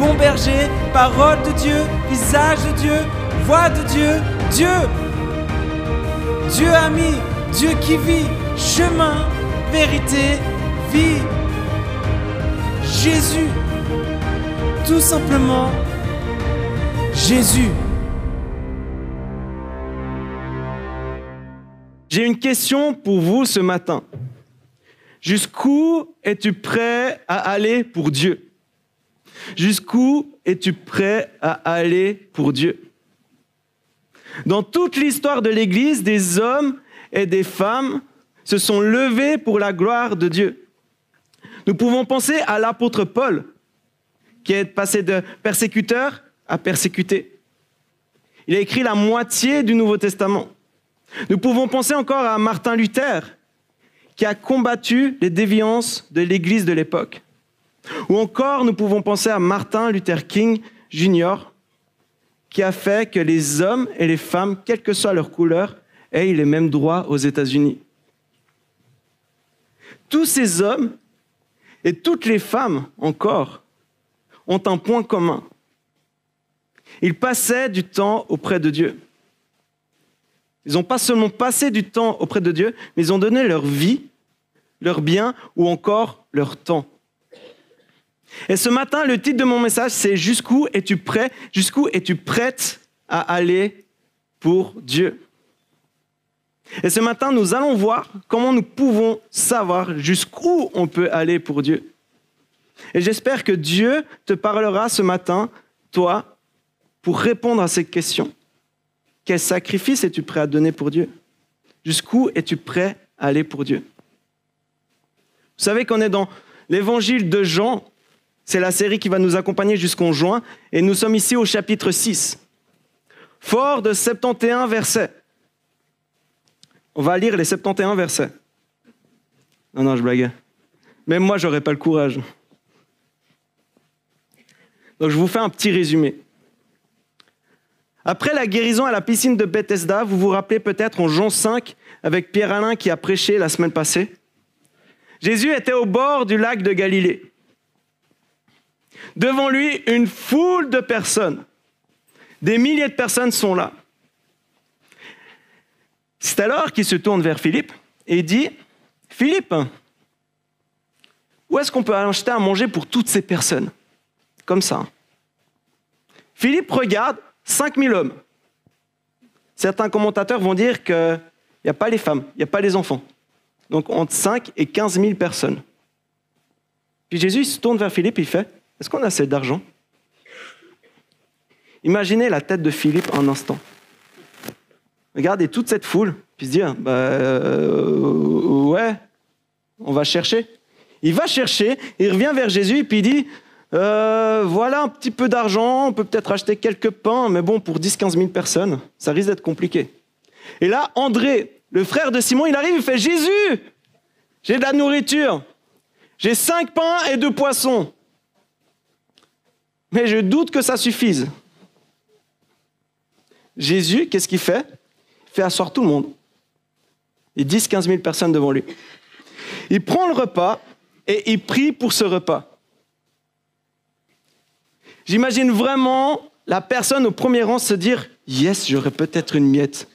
bon berger, parole de Dieu, visage de Dieu, voix de Dieu, Dieu. Dieu ami, Dieu qui vit, chemin, vérité, vie. Jésus, tout simplement Jésus. J'ai une question pour vous ce matin. Jusqu'où es-tu prêt à aller pour Dieu? Jusqu'où es-tu prêt à aller pour Dieu? Dans toute l'histoire de l'Église, des hommes et des femmes se sont levés pour la gloire de Dieu. Nous pouvons penser à l'apôtre Paul, qui est passé de persécuteur à persécuté. Il a écrit la moitié du Nouveau Testament. Nous pouvons penser encore à Martin Luther, qui a combattu les déviances de l'Église de l'époque. Ou encore, nous pouvons penser à Martin Luther King Jr., qui a fait que les hommes et les femmes, quelle que soit leur couleur, aient les mêmes droits aux États-Unis. Tous ces hommes et toutes les femmes encore ont un point commun. Ils passaient du temps auprès de Dieu. Ils n'ont pas seulement passé du temps auprès de Dieu, mais ils ont donné leur vie, leur bien ou encore leur temps. Et ce matin, le titre de mon message, c'est Jusqu'où es-tu prêt? Jusqu'où es-tu prête à aller pour Dieu? Et ce matin, nous allons voir comment nous pouvons savoir jusqu'où on peut aller pour Dieu. Et j'espère que Dieu te parlera ce matin, toi, pour répondre à ces questions. Quel sacrifice es-tu prêt à donner pour Dieu? Jusqu'où es-tu prêt à aller pour Dieu? Vous savez qu'on est dans l'évangile de Jean. C'est la série qui va nous accompagner jusqu'en juin. Et nous sommes ici au chapitre 6. Fort de 71 versets. On va lire les 71 versets. Non, non, je blague. Même moi, j'aurais pas le courage. Donc, je vous fais un petit résumé. Après la guérison à la piscine de Bethesda, vous vous rappelez peut-être en Jean 5 avec Pierre-Alain qui a prêché la semaine passée. Jésus était au bord du lac de Galilée. Devant lui, une foule de personnes. Des milliers de personnes sont là. C'est alors qu'il se tourne vers Philippe et dit, Philippe, où est-ce qu'on peut acheter à manger pour toutes ces personnes? Comme ça. Philippe regarde 5000 hommes. Certains commentateurs vont dire qu'il n'y a pas les femmes, il n'y a pas les enfants. Donc entre 5 et 15 000 personnes. Puis Jésus se tourne vers Philippe et il fait Est-ce qu'on a assez d'argent? Imaginez la tête de Philippe un instant. Regardez toute cette foule, puis se dire bah, euh, Ouais, on va chercher. Il va chercher, il revient vers Jésus et puis il dit euh, voilà un petit peu d'argent, on peut peut-être acheter quelques pains, mais bon, pour 10-15 000 personnes, ça risque d'être compliqué. Et là, André, le frère de Simon, il arrive, il fait Jésus, j'ai de la nourriture, j'ai cinq pains et deux poissons, mais je doute que ça suffise. Jésus, qu'est-ce qu'il fait? Il fait asseoir tout le monde. Il 10-15 000 personnes devant lui. Il prend le repas et il prie pour ce repas. J'imagine vraiment la personne au premier rang se dire Yes, j'aurais peut-être une miette.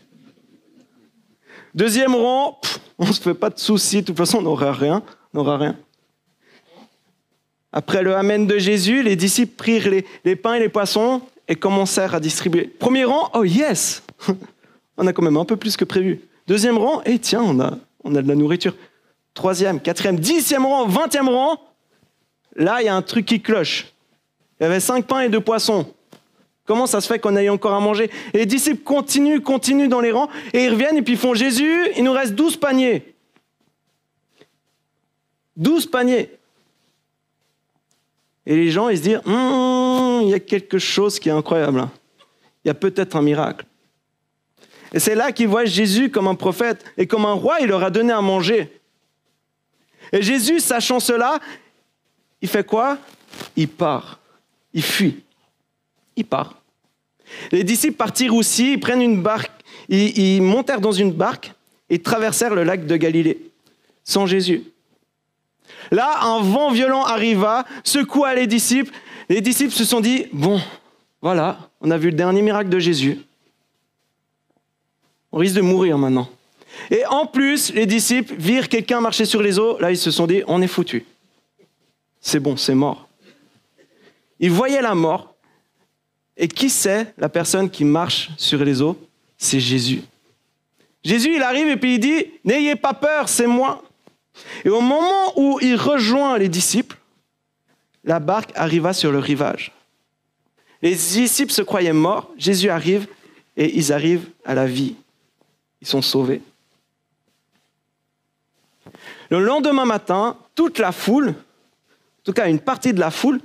Deuxième rang, on ne se fait pas de soucis, de toute façon, on n'aura rien. On n'aura rien. Après le Amen de Jésus, les disciples prirent les, pains et les poissons et commencèrent à distribuer. Premier rang, oh yes On a quand même un peu plus que prévu. Deuxième rang, eh tiens, on a, on a de la nourriture. Troisième, quatrième, dixième rang, vingtième rang, là, il y a un truc qui cloche. Il y avait cinq pains et deux poissons. Comment ça se fait qu'on ait encore à manger? Et les disciples continuent, continuent dans les rangs, et ils reviennent et puis ils font Jésus, il nous reste douze paniers. Douze paniers. Et les gens, ils se disent, hum, il y a quelque chose qui est incroyable. il y a peut-être un miracle. Et c'est là qu'ils voient Jésus comme un prophète et comme un roi, il leur a donné à manger. Et Jésus, sachant cela, il fait quoi? Il part, il fuit, il part. Les disciples partirent aussi, ils prennent une barque, ils, ils montèrent dans une barque et traversèrent le lac de Galilée, sans Jésus. Là, un vent violent arriva, secoua les disciples. Les disciples se sont dit, bon, voilà, on a vu le dernier miracle de Jésus. On risque de mourir maintenant. Et en plus, les disciples virent quelqu'un marcher sur les eaux. Là, ils se sont dit, on est foutu. C'est bon, c'est mort. Ils voyaient la mort. Et qui c'est la personne qui marche sur les eaux? C'est Jésus. Jésus, il arrive et puis il dit, n'ayez pas peur, c'est moi. Et au moment où il rejoint les disciples, la barque arriva sur le rivage. Les disciples se croyaient morts, Jésus arrive et ils arrivent à la vie. Ils sont sauvés. Le lendemain matin, toute la foule, en tout cas une partie de la foule,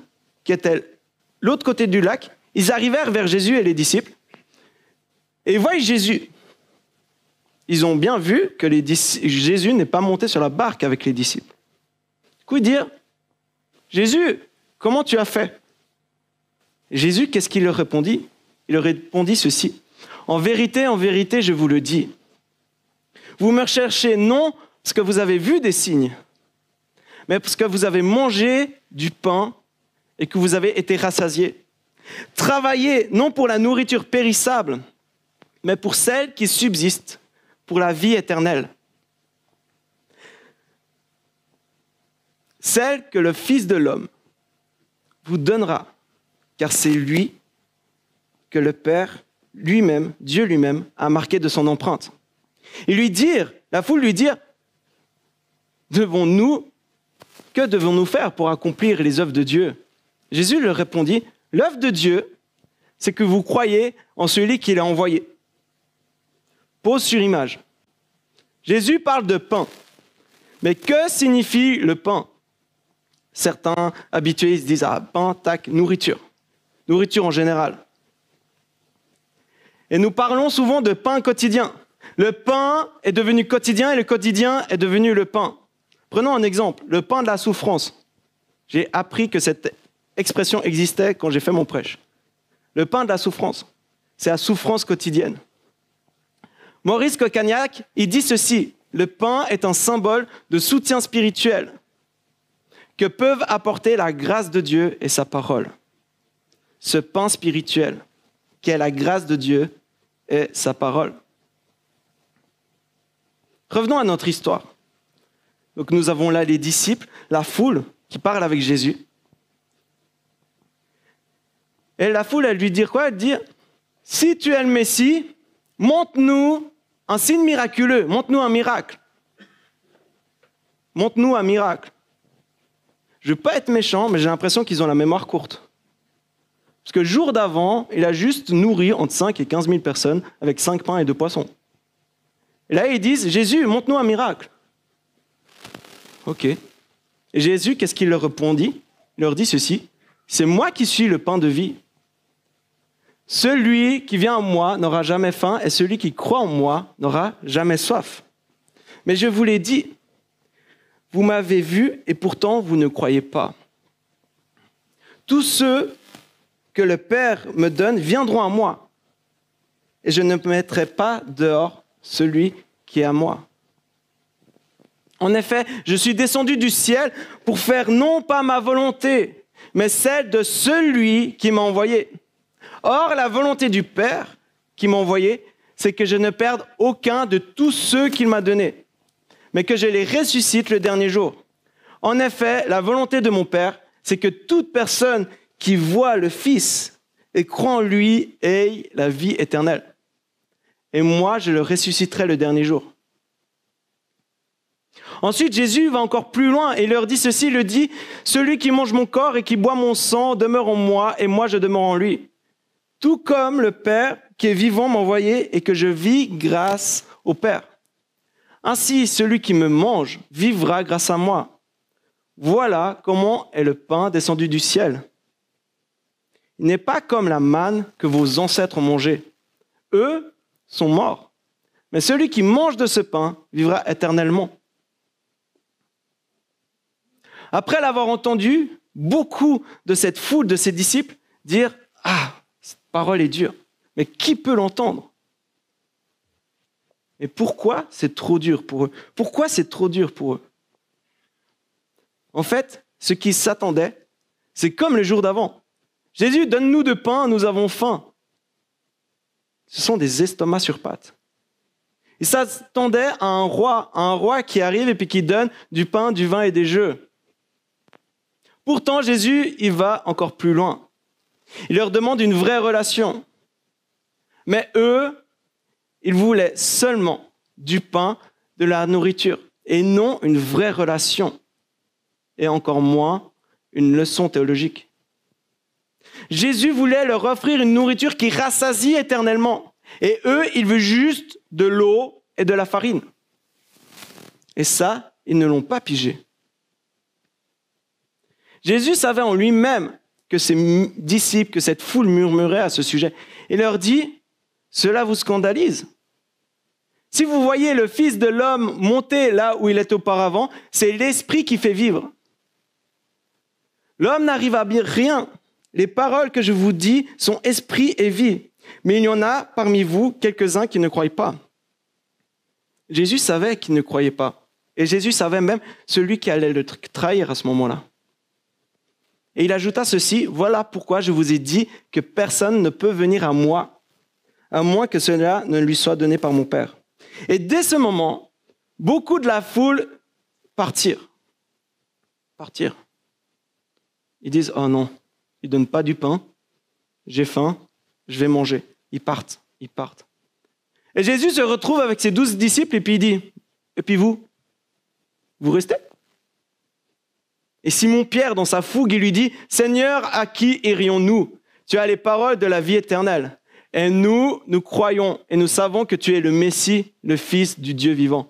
qui était l'autre côté du lac, ils arrivèrent vers Jésus et les disciples. Et ils Jésus. Ils ont bien vu que Jésus n'est pas monté sur la barque avec les disciples. Du coup, ils Jésus, comment tu as fait? Jésus, qu'est-ce qu'il leur répondit? Il leur répondit ceci. En vérité, en vérité, je vous le dis. Vous me recherchez non parce que vous avez vu des signes, mais parce que vous avez mangé du pain et que vous avez été rassasiés. Travaillez non pour la nourriture périssable, mais pour celle qui subsiste, pour la vie éternelle. Celle que le Fils de l'homme vous donnera, car c'est lui que le Père lui-même, Dieu lui-même, a marqué de son empreinte. Et lui dire, la foule lui dire, devons-nous, que devons-nous faire pour accomplir les œuvres de Dieu? Jésus leur répondit, l'œuvre de Dieu, c'est que vous croyez en celui qui l'a envoyé. Pose sur image. Jésus parle de pain. Mais que signifie le pain? Certains habitués se disent, ah, pain, tac, nourriture. Nourriture en général. Et nous parlons souvent de pain quotidien. Le pain est devenu quotidien et le quotidien est devenu le pain. Prenons un exemple, le pain de la souffrance. J'ai appris que cette expression existait quand j'ai fait mon prêche. Le pain de la souffrance, c'est la souffrance quotidienne. Maurice Cocagnac, il dit ceci, le pain est un symbole de soutien spirituel que peuvent apporter la grâce de Dieu et sa parole. Ce pain spirituel, qui est la grâce de Dieu et sa parole. Revenons à notre histoire. Donc nous avons là les disciples, la foule qui parle avec Jésus. Et la foule, elle lui dit quoi? Elle dit, si tu es le Messie, montre-nous un signe miraculeux, montre-nous un miracle. Montre-nous un miracle. Je ne veux pas être méchant, mais j'ai l'impression qu'ils ont la mémoire courte. Parce que le jour d'avant, il a juste nourri entre 5 et 15 000 personnes avec 5 pains et 2 poissons. Et là, ils disent, Jésus, montre-nous un miracle. Ok. Et Jésus, qu'est-ce qu'il leur répondit? Il leur dit ceci, c'est moi qui suis le pain de vie. Celui qui vient à moi n'aura jamais faim et celui qui croit en moi n'aura jamais soif. Mais je vous l'ai dit, vous m'avez vu et pourtant vous ne croyez pas. Tous ceux que le Père me donne viendront à moi et je ne mettrai pas dehors celui qui est à moi. En effet, je suis descendu du ciel pour faire non pas ma volonté, mais celle de celui qui m'a envoyé. Or, la volonté du Père qui m'a envoyé, c'est que je ne perde aucun de tous ceux qu'il m'a donnés, mais que je les ressuscite le dernier jour. En effet, la volonté de mon Père, c'est que toute personne qui voit le Fils et croit en lui ait la vie éternelle et moi je le ressusciterai le dernier jour. Ensuite, Jésus va encore plus loin et leur dit ceci, il le dit, celui qui mange mon corps et qui boit mon sang demeure en moi et moi je demeure en lui. Tout comme le Père qui est vivant m'a envoyé et que je vis grâce au Père. Ainsi, celui qui me mange vivra grâce à moi. Voilà comment est le pain descendu du ciel. il n'est pas comme la manne que vos ancêtres ont mangée. Eux sont morts. Mais celui qui mange de ce pain vivra éternellement. Après l'avoir entendu, beaucoup de cette foule de ses disciples dire Ah, parole est dure, mais qui peut l'entendre? Et pourquoi c'est trop dur pour eux? Pourquoi c'est trop dur pour eux? En fait, ce qui s'attendait, c'est comme le jour d'avant. Jésus, donne-nous de pain, nous avons faim. Ce sont des estomacs sur pattes. Ils s'attendaient à un roi, à un roi qui arrive et puis qui donne du pain, du vin et des jeux. Pourtant, Jésus, il va encore plus loin. Il leur demande une vraie relation. Mais eux, ils voulaient seulement du pain, de la nourriture, et non une vraie relation, et encore moins une leçon théologique. Jésus voulait leur offrir une nourriture qui rassasie éternellement, et eux, ils veulent juste de l'eau et de la farine. Et ça, ils ne l'ont pas pigé. Jésus savait en lui-même que ses disciples, que cette foule murmurait à ce sujet. Il leur dit, cela vous scandalise. Si vous voyez le Fils de l'homme monter là où il est auparavant, c'est l'Esprit qui fait vivre. L'homme n'arrive à rien. Les paroles que je vous dis sont esprit et vie. Mais il y en a parmi vous quelques-uns qui ne croient pas. Jésus savait qu'ils ne croyaient pas. Et Jésus savait même celui qui allait le trahir à ce moment-là. Et il ajouta ceci, voilà pourquoi je vous ai dit que personne ne peut venir à moi, à moins que cela ne lui soit donné par mon Père. Et dès ce moment, beaucoup de la foule partirent. Partirent. Ils disent, oh non, ils ne donnent pas du pain, j'ai faim, je vais manger. Ils partent, ils partent. Et Jésus se retrouve avec ses douze disciples et puis il dit, et puis vous, vous restez? Et Simon-Pierre, dans sa fougue, il lui dit, Seigneur, à qui irions-nous? Tu as les paroles de la vie éternelle. Et nous, nous croyons et nous savons que tu es le Messie, le Fils du Dieu vivant.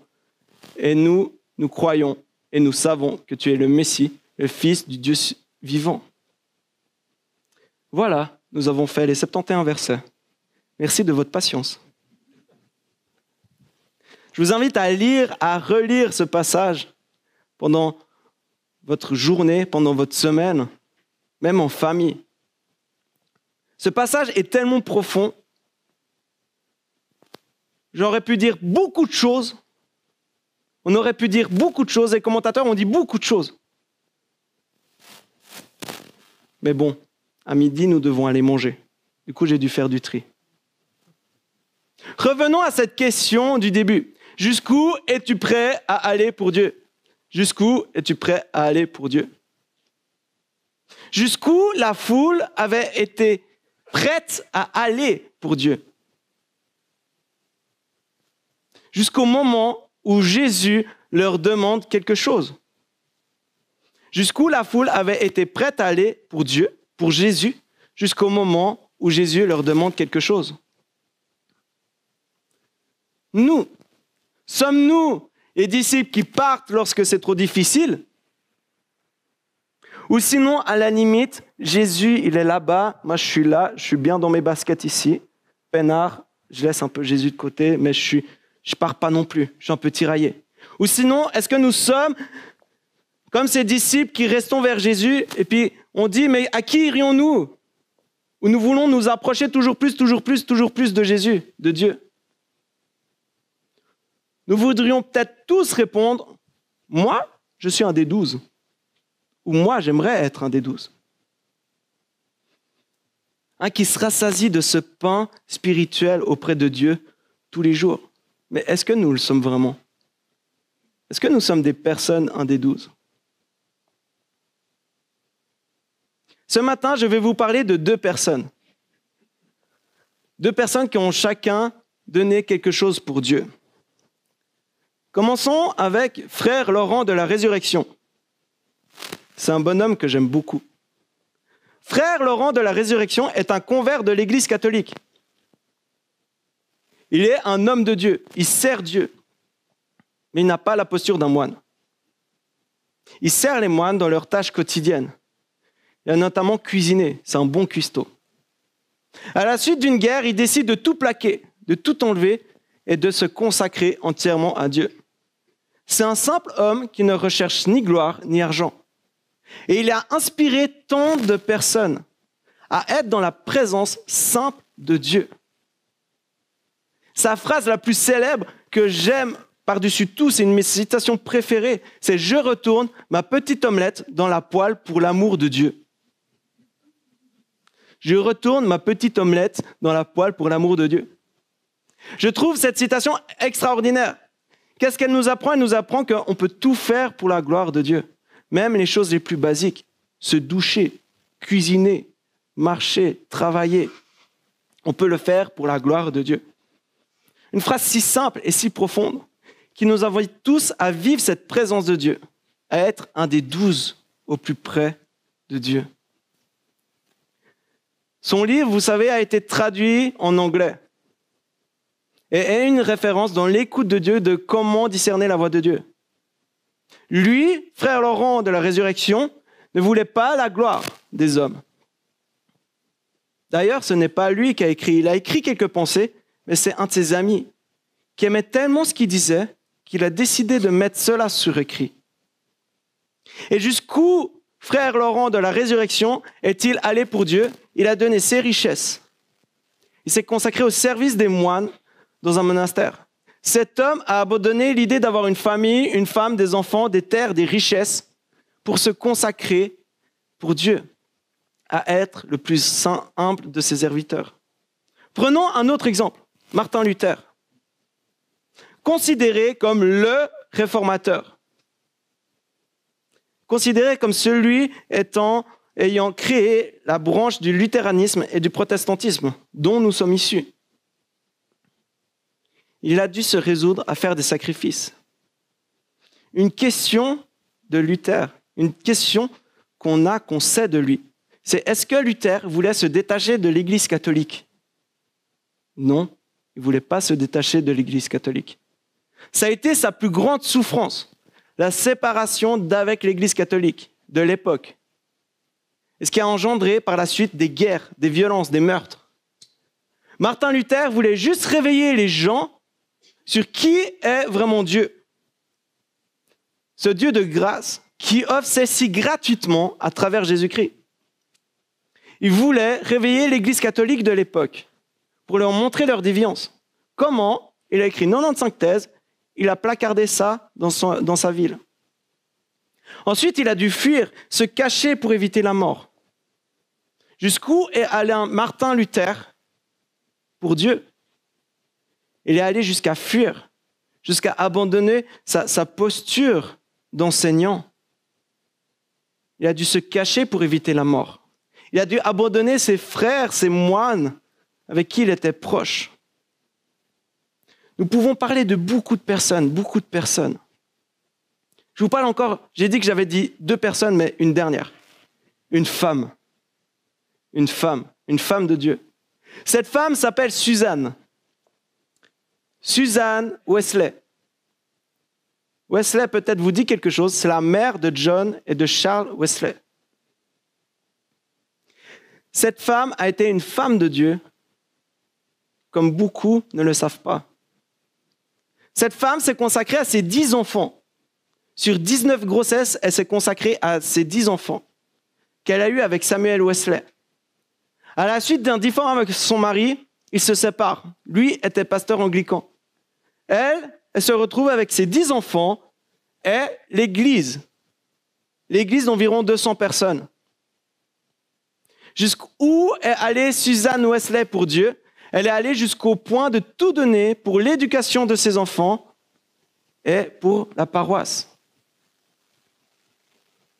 Et nous, nous croyons et nous savons que tu es le Messie, le Fils du Dieu vivant. Voilà, nous avons fait les 71 versets. Merci de votre patience. Je vous invite à lire, à relire ce passage pendant votre journée, pendant votre semaine, même en famille. Ce passage est tellement profond. J'aurais pu dire beaucoup de choses. On aurait pu dire beaucoup de choses. Les commentateurs ont dit beaucoup de choses. Mais bon, à midi, nous devons aller manger. Du coup, j'ai dû faire du tri. Revenons à cette question du début. Jusqu'où es-tu prêt à aller pour Dieu? Jusqu'où es-tu prêt à aller pour Dieu? Jusqu'où la foule avait été prête à aller pour Dieu? Jusqu'au moment où Jésus leur demande quelque chose? Jusqu'où la foule avait été prête à aller pour Dieu, pour Jésus, jusqu'au moment où Jésus leur demande quelque chose? Nous, sommes-nous les disciples qui partent lorsque c'est trop difficile. Ou sinon, à la limite, Jésus, il est là-bas, moi je suis là, je suis bien dans mes baskets ici. Peinard, je laisse un peu Jésus de côté, mais je ne je pars pas non plus, je suis un peu tiraillé. Ou sinon, est-ce que nous sommes comme ces disciples qui restons vers Jésus et puis on dit, mais à qui irions-nous? Ou nous voulons nous approcher toujours plus, toujours plus, toujours plus de Jésus, de Dieu? Nous voudrions peut-être tous répondre, moi, je suis un des douze. Ou moi, j'aimerais être un des douze. Un qui se rassasie de ce pain spirituel auprès de Dieu tous les jours. Mais est-ce que nous le sommes vraiment? Est-ce que nous sommes des personnes un des douze? Ce matin, je vais vous parler de deux personnes. Deux personnes qui ont chacun donné quelque chose pour Dieu. Commençons avec frère Laurent de la Résurrection. C'est un bonhomme que j'aime beaucoup. Frère Laurent de la Résurrection est un convert de l'Église catholique. Il est un homme de Dieu, il sert Dieu, mais il n'a pas la posture d'un moine. Il sert les moines dans leurs tâches quotidiennes. Il a notamment cuisiné, c'est un bon cuistot. À la suite d'une guerre, il décide de tout plaquer, de tout enlever et de se consacrer entièrement à Dieu. C'est un simple homme qui ne recherche ni gloire ni argent. Et il a inspiré tant de personnes à être dans la présence simple de Dieu. Sa phrase la plus célèbre que j'aime par-dessus tout, c'est une de mes citations préférées, c'est Je retourne ma petite omelette dans la poêle pour l'amour de Dieu. Je retourne ma petite omelette dans la poêle pour l'amour de Dieu. Je trouve cette citation extraordinaire. Qu'est-ce qu'elle nous apprend? Elle nous apprend qu'on peut tout faire pour la gloire de Dieu, même les choses les plus basiques. Se doucher, cuisiner, marcher, travailler. On peut le faire pour la gloire de Dieu. Une phrase si simple et si profonde qui nous invite tous à vivre cette présence de Dieu, à être un des douze au plus près de Dieu. Son livre, vous savez, a été traduit en anglais et est une référence dans l'écoute de Dieu de comment discerner la voix de Dieu. Lui, frère Laurent de la résurrection, ne voulait pas la gloire des hommes. D'ailleurs, ce n'est pas lui qui a écrit. Il a écrit quelques pensées, mais c'est un de ses amis qui aimait tellement ce qu'il disait qu'il a décidé de mettre cela sur écrit. Et jusqu'où, frère Laurent de la résurrection, est-il allé pour Dieu? Il a donné ses richesses. Il s'est consacré au service des moines dans un monastère. Cet homme a abandonné l'idée d'avoir une famille, une femme, des enfants, des terres, des richesses pour se consacrer pour Dieu, à être le plus saint, humble de ses serviteurs. Prenons un autre exemple, Martin Luther considéré comme le réformateur, considéré comme celui ayant créé la branche du luthéranisme et du protestantisme dont nous sommes issus. Il a dû se résoudre à faire des sacrifices. Une question de Luther, une question qu'on a, qu'on sait de lui, c'est est-ce que Luther voulait se détacher de l'Église catholique? Non, il ne voulait pas se détacher de l'Église catholique. Ça a été sa plus grande souffrance, la séparation d'avec l'Église catholique de l'époque. Et ce qui a engendré par la suite des guerres, des violences, des meurtres. Martin Luther voulait juste réveiller les gens sur qui est vraiment Dieu. Ce Dieu de grâce qui offre celle-ci gratuitement à travers Jésus-Christ. Il voulait réveiller l'Église catholique de l'époque pour leur montrer leur déviance. Comment? Il a écrit 95 thèses il a placardé ça dans, sa ville. Ensuite, il a dû fuir, se cacher pour éviter la mort. Jusqu'où est allé Martin Luther pour Dieu? Il est allé jusqu'à fuir, jusqu'à abandonner sa, posture d'enseignant. Il a dû se cacher pour éviter la mort. Il a dû abandonner ses frères, ses moines avec qui il était proche. Nous pouvons parler de beaucoup de personnes, beaucoup de personnes. Je vous parle encore, j'ai dit que j'avais dit deux personnes, mais une dernière. Une femme. Une femme, une femme de Dieu. Cette femme s'appelle Suzanne. Suzanne Wesley. Wesley peut-être vous dit quelque chose, c'est la mère de John et de Charles Wesley. Cette femme a été une femme de Dieu, comme beaucoup ne le savent pas. Cette femme s'est consacrée à ses dix enfants. Sur 19 grossesses, elle s'est consacrée à ses dix enfants qu'elle a eus avec Samuel Wesley. À la suite d'un différend avec son mari, ils se séparent. Lui était pasteur anglican. Elle, se retrouve avec ses dix enfants et l'église. L'église d'environ 200 personnes. Jusqu'où est allée Suzanne Wesley pour Dieu? Elle est allée jusqu'au point de tout donner pour l'éducation de ses enfants et pour la paroisse.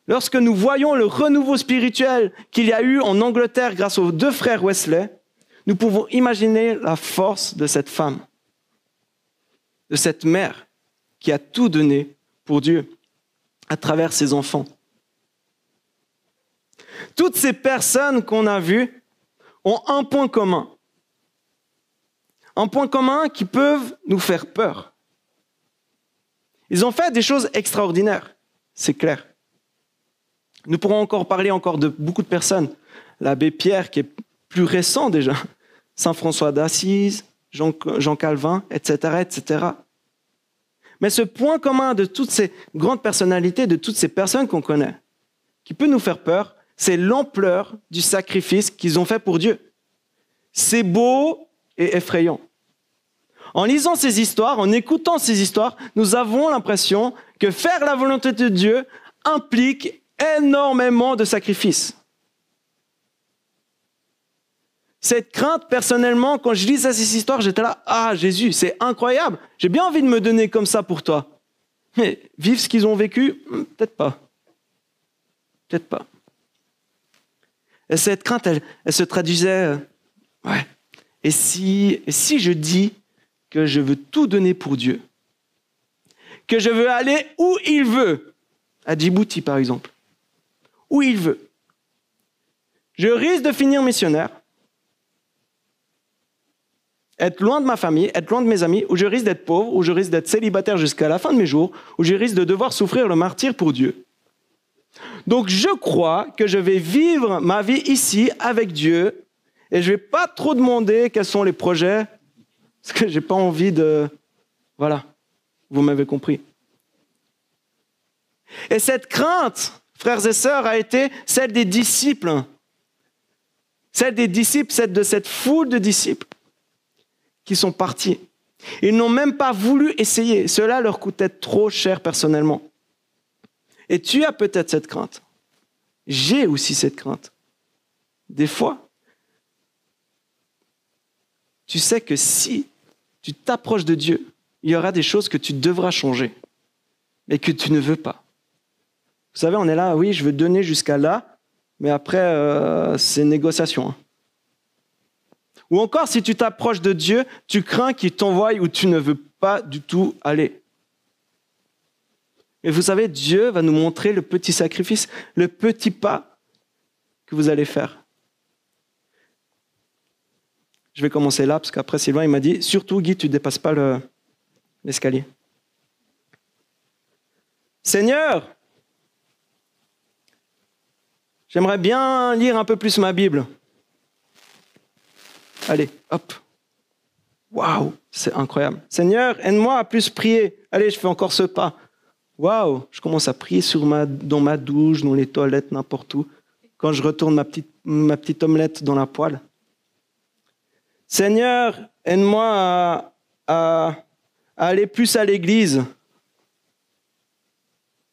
Lorsque nous voyons le renouveau spirituel qu'il y a eu en Angleterre grâce aux deux frères Wesley, nous pouvons imaginer la force de cette femme, de cette mère qui a tout donné pour Dieu à travers ses enfants. Toutes ces personnes qu'on a vues ont un point commun un point commun qui peuvent nous faire peur. Ils ont fait des choses extraordinaires, c'est clair. Nous pourrons encore parler encore de beaucoup de personnes. L'abbé Pierre, qui est plus récent déjà, Saint François d'Assise, Jean, Calvin, etc., etc. Mais ce point commun de toutes ces grandes personnalités, de toutes ces personnes qu'on connaît, qui peut nous faire peur, c'est l'ampleur du sacrifice qu'ils ont fait pour Dieu. C'est beau et effrayant. En lisant ces histoires, en écoutant ces histoires, nous avons l'impression que faire la volonté de Dieu implique énormément de sacrifices. Cette crainte, personnellement, quand je lisais ces histoires, j'étais là, ah Jésus, c'est incroyable, j'ai bien envie de me donner comme ça pour toi. Mais vivre ce qu'ils ont vécu, hmm, peut-être pas. Peut-être pas. Et cette crainte, elle, se traduisait, euh, ouais, et si, et si je dis que je veux tout donner pour Dieu, que je veux aller où il veut, à Djibouti par exemple, où il veut, je risque de finir missionnaire, être loin de ma famille, être loin de mes amis, ou je risque d'être pauvre, ou je risque d'être célibataire jusqu'à la fin de mes jours, ou je risque de devoir souffrir le martyr pour Dieu. Donc je crois que je vais vivre ma vie ici avec Dieu et je ne vais pas trop demander quels sont les projets parce que je n'ai pas envie de... Voilà, vous m'avez compris. Et cette crainte, frères et sœurs, a été celle des disciples. Celle des disciples, celle de cette foule de disciples qui sont partis. Ils n'ont même pas voulu essayer. Cela leur coûtait trop cher personnellement. Et tu as peut-être cette crainte. J'ai aussi cette crainte. Des fois, tu sais que si tu t'approches de Dieu, il y aura des choses que tu devras changer, mais que tu ne veux pas. Vous savez, on est là, oui, je veux donner jusqu'à là, mais après, euh, c'est négociation. Hein. Ou encore, si tu t'approches de Dieu, tu crains qu'il t'envoie où tu ne veux pas du tout aller. Et vous savez, Dieu va nous montrer le petit sacrifice, le petit pas que vous allez faire. Je vais commencer là, parce qu'après Sylvain, il m'a dit, surtout Guy, tu ne dépasses pas l'escalier. Seigneur, j'aimerais bien lire un peu plus ma Bible. Allez, hop. Waouh, c'est incroyable. Seigneur, aide-moi à plus prier. Allez, je fais encore ce pas. Waouh, je commence à prier sur ma, dans ma douche, dans les toilettes, n'importe où. Quand je retourne ma petite, ma petite omelette dans la poêle. Seigneur, aide-moi à, aller plus à l'église.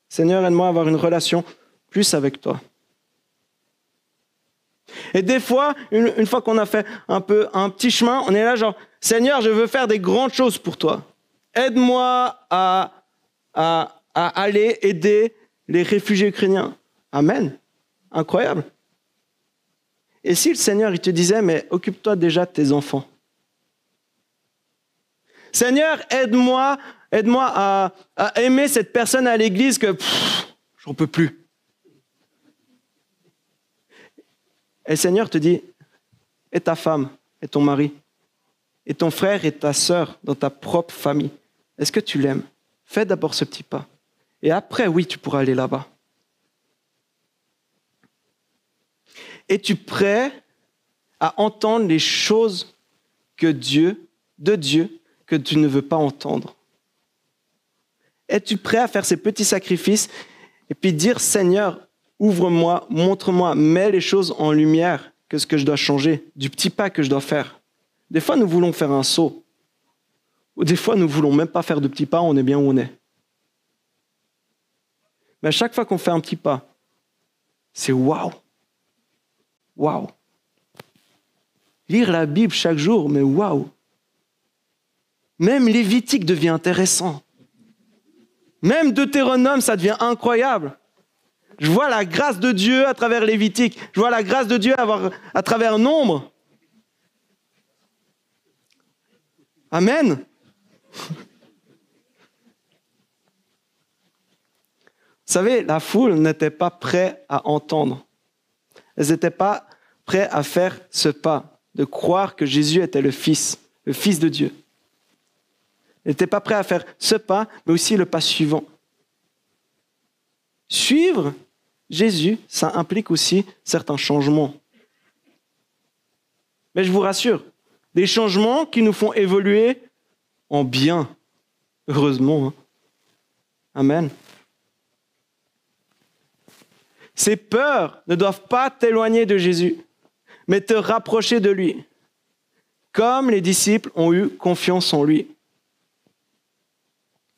Seigneur, aide-moi à avoir une relation plus avec toi. Et des fois, une, fois qu'on a fait un petit chemin, on est là genre, Seigneur, je veux faire des grandes choses pour toi. Aide-moi à, aller aider les réfugiés ukrainiens. Amen. Incroyable. Et si le Seigneur, il te disait, mais occupe-toi déjà de tes enfants. Seigneur, aide-moi, aide-moi à, aimer cette personne à l'église que j'en peux plus. Et le Seigneur te dit, et ta femme, et ton mari, et ton frère et ta sœur dans ta propre famille. Est-ce que tu l'aimes? Fais d'abord ce petit pas. Et après, oui, tu pourras aller là-bas. Es-tu prêt à entendre les choses que Dieu, de Dieu, que tu ne veux pas entendre Es-tu prêt à faire ces petits sacrifices et puis dire Seigneur, ouvre-moi, montre-moi, mets les choses en lumière, que ce que je dois changer, du petit pas que je dois faire. Des fois, nous voulons faire un saut. Ou des fois, nous voulons même pas faire de petits pas, on est bien où on est. Mais à chaque fois qu'on fait un petit pas, c'est waouh. Waouh. Lire la Bible chaque jour, mais waouh. Même Lévitique devient intéressant. Même Deutéronome, ça devient incroyable. Je vois la grâce de Dieu à travers Lévitique. Je vois la grâce de Dieu à travers Nombre. Amen. Vous savez, la foule n'était pas prête à entendre. Elles n'étaient pas prêtes à faire ce pas, de croire que Jésus était le Fils, le Fils de Dieu. Elles n'étaient pas prêtes à faire ce pas, mais aussi le pas suivant. Suivre Jésus, ça implique aussi certains changements. Mais je vous rassure, Des changements qui nous font évoluer en bien. Heureusement. Hein. Amen. Ces peurs ne doivent pas t'éloigner de Jésus, mais te rapprocher de lui, comme les disciples ont eu confiance en lui.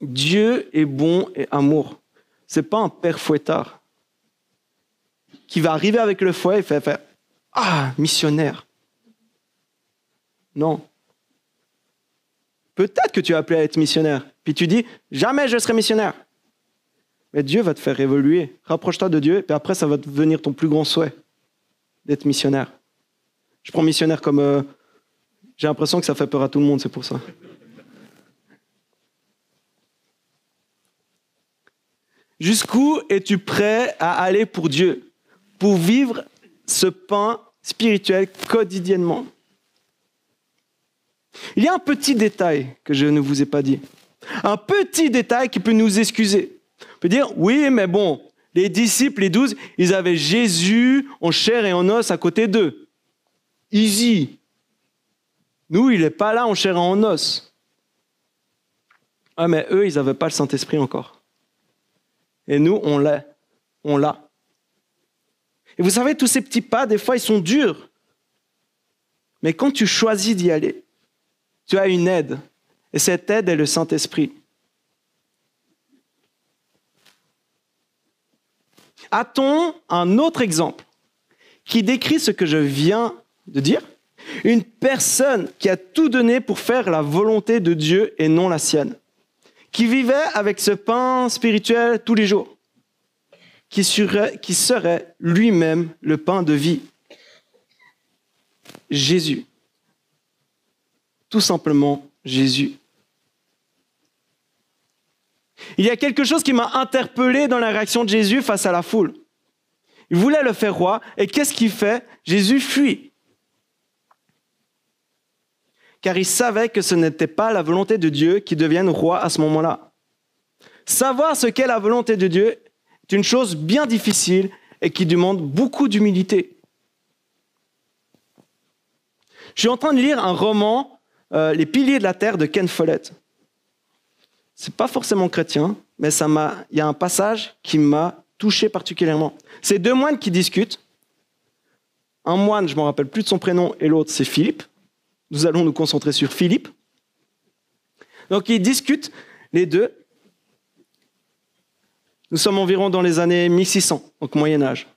Dieu est bon et amour. C'est pas un père fouettard qui va arriver avec le fouet et faire, Ah, missionnaire. Non. Peut-être que tu es appelé à être missionnaire. Puis tu dis Jamais je serai missionnaire. Mais Dieu va te faire évoluer. Rapproche-toi de Dieu, et puis après, ça va devenir ton plus grand souhait d'être missionnaire. Je prends missionnaire comme. Euh, j'ai l'impression que ça fait peur à tout le monde, c'est pour ça. Jusqu'où es-tu prêt à aller pour Dieu, pour vivre ce pain spirituel quotidiennement Il y a un petit détail que je ne vous ai pas dit. Un petit détail qui peut nous excuser. On peut dire, oui, mais bon, les disciples, les douze, ils avaient Jésus en chair et en os à côté d'eux. Easy. Nous, il n'est pas là en chair et en os. Ah, mais eux, ils n'avaient pas le Saint-Esprit encore. Et nous, on l'a. On l'a. Et vous savez, tous ces petits pas, des fois, ils sont durs. Mais quand tu choisis d'y aller, tu as une aide. Et cette aide est le Saint-Esprit. A-t-on un autre exemple qui décrit ce que je viens de dire? Une personne qui a tout donné pour faire la volonté de Dieu et non la sienne, qui vivait avec ce pain spirituel tous les jours, qui serait, lui-même le pain de vie. Jésus. Tout simplement Jésus. Il y a quelque chose qui m'a interpellé dans la réaction de Jésus face à la foule. Il voulait le faire roi, et qu'est-ce qu'il fait? Jésus fuit. Car il savait que ce n'était pas la volonté de Dieu qui devienne roi à ce moment-là. Savoir ce qu'est la volonté de Dieu est une chose bien difficile et qui demande beaucoup d'humilité. Je suis en train de lire un roman, euh, Les piliers de la terre de Ken Follett c'est pas forcément chrétien, mais il y a un passage qui m'a touché particulièrement. C'est deux moines qui discutent. Un moine, je ne me rappelle plus de son prénom, et l'autre, c'est Philippe. Nous allons nous concentrer sur Philippe. Donc ils discutent, les deux. Nous sommes environ dans les années 1600, donc Moyen Âge.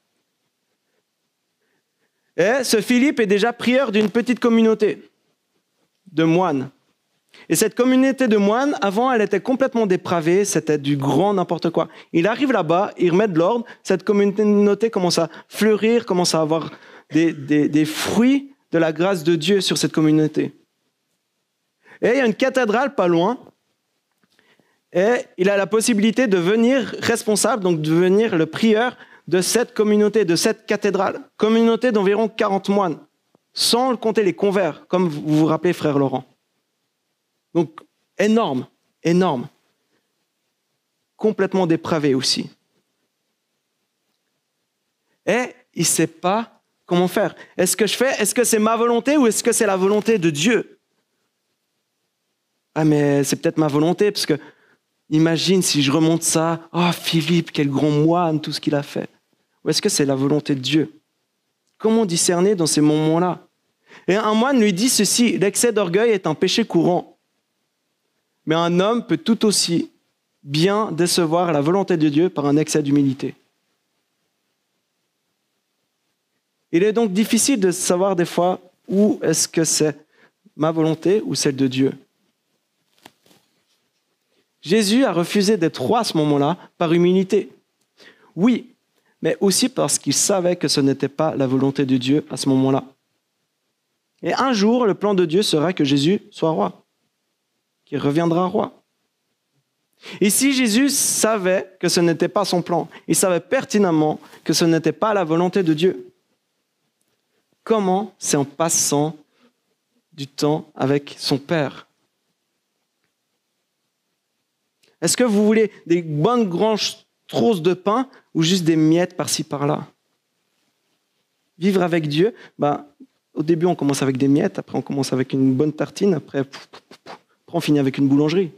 Et ce Philippe est déjà prieur d'une petite communauté de moines. Et cette communauté de moines, avant, elle était complètement dépravée, c'était du grand n'importe quoi. Il arrive là-bas, il remet de l'ordre, cette communauté commence à fleurir, commence à avoir des, des, fruits de la grâce de Dieu sur cette communauté. Et il y a une cathédrale pas loin, et il a la possibilité de venir responsable, donc de devenir le prieur de cette communauté, de cette cathédrale, communauté d'environ 40 moines, sans compter les convers, comme vous vous rappelez, frère Laurent. Donc, énorme, énorme. Complètement dépravé aussi. Et il ne sait pas comment faire. Est-ce que je fais, est-ce que c'est ma volonté ou est-ce que c'est la volonté de Dieu? Ah, mais c'est peut-être ma volonté, parce que imagine si je remonte ça, oh Philippe, quel grand moine, tout ce qu'il a fait. Ou est-ce que c'est la volonté de Dieu? Comment discerner dans ces moments-là? Et un moine lui dit ceci, l'excès d'orgueil est un péché courant. Mais un homme peut tout aussi bien décevoir la volonté de Dieu par un excès d'humilité. Il est donc difficile de savoir des fois où est-ce que c'est ma volonté ou celle de Dieu. Jésus a refusé d'être roi à ce moment-là par humilité. Oui, mais aussi parce qu'il savait que ce n'était pas la volonté de Dieu à ce moment-là. Et un jour, le plan de Dieu sera que Jésus soit roi il reviendra roi. Ici, Jésus savait que ce n'était pas son plan. Il savait pertinemment que ce n'était pas la volonté de Dieu. Comment C'est en passant du temps avec son Père? Est-ce que vous voulez des bonnes grandes trosses de pain ou juste des miettes par-ci par-là? Vivre avec Dieu, ben, Au début, on commence avec des miettes, après on commence avec une bonne tartine, après, après on finit avec une boulangerie.